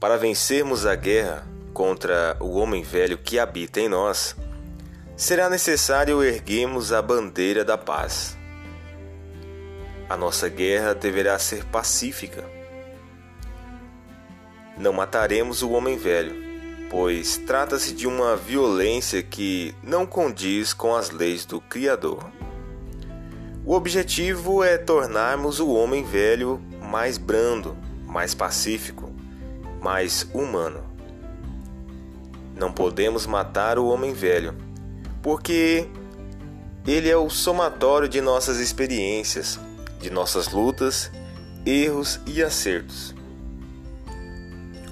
Para vencermos a guerra contra o homem velho que habita em nós, será necessário erguermos a bandeira da paz. A nossa guerra deverá ser pacífica. Não mataremos o homem velho, pois trata-se de uma violência que não condiz com as leis do Criador. O objetivo é tornarmos o homem velho mais brando, mais pacífico, mais humano. Não podemos matar o homem velho, porque ele é o somatório de nossas experiências, de nossas lutas, erros e acertos.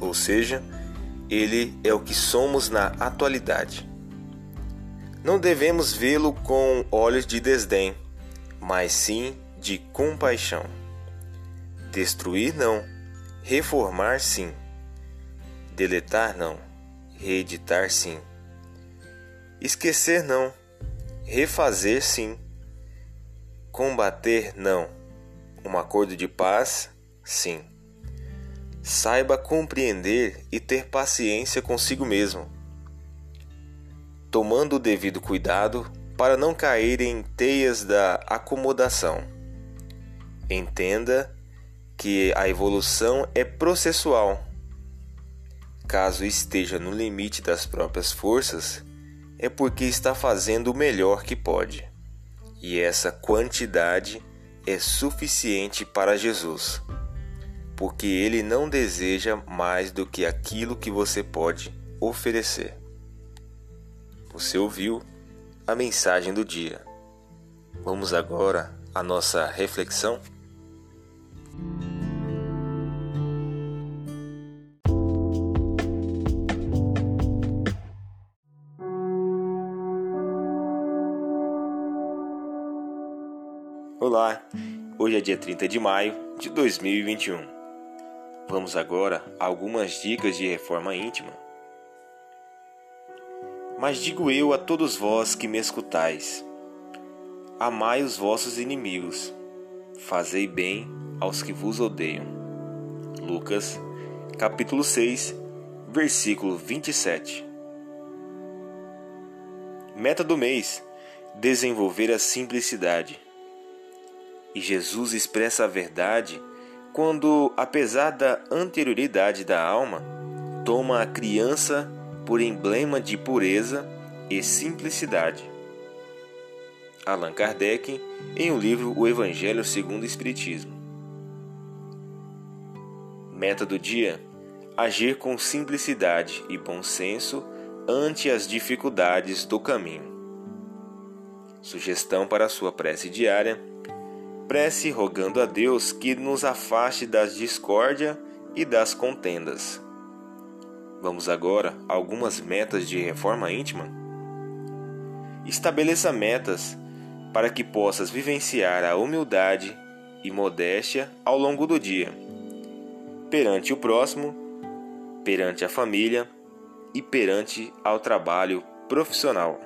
Ou seja, ele é o que somos na atualidade. Não devemos vê-lo com olhos de desdém, mas sim de compaixão. Destruir não, reformar sim. Deletar não, reeditar sim. Esquecer não, refazer sim. Combater não, um acordo de paz sim. Saiba compreender e ter paciência consigo mesmo, tomando o devido cuidado para não cair em teias da acomodação. Entenda que a evolução é processual Caso esteja no limite das próprias forças, é porque está fazendo o melhor que pode. E essa quantidade é suficiente para Jesus, porque ele não deseja mais do que aquilo que você pode oferecer. Você ouviu a mensagem do dia. Vamos agora à nossa reflexão? Olá, hoje é dia 30 de maio de 2021. Vamos agora a algumas dicas de reforma íntima. Mas digo eu a todos vós que me escutais: amai os vossos inimigos, fazei bem aos que vos odeiam. Lucas, capítulo 6, versículo 27. Meta do mês: desenvolver a simplicidade. E Jesus expressa a verdade quando, apesar da anterioridade da alma, toma a criança por emblema de pureza e simplicidade. Allan Kardec, em o um livro O Evangelho segundo o Espiritismo. Meta do dia: agir com simplicidade e bom senso ante as dificuldades do caminho. Sugestão para a sua prece diária prece rogando a Deus que nos afaste das discórdia e das contendas. Vamos agora a algumas metas de reforma íntima? Estabeleça metas para que possas vivenciar a humildade e modéstia ao longo do dia, perante o próximo, perante a família e perante ao trabalho profissional.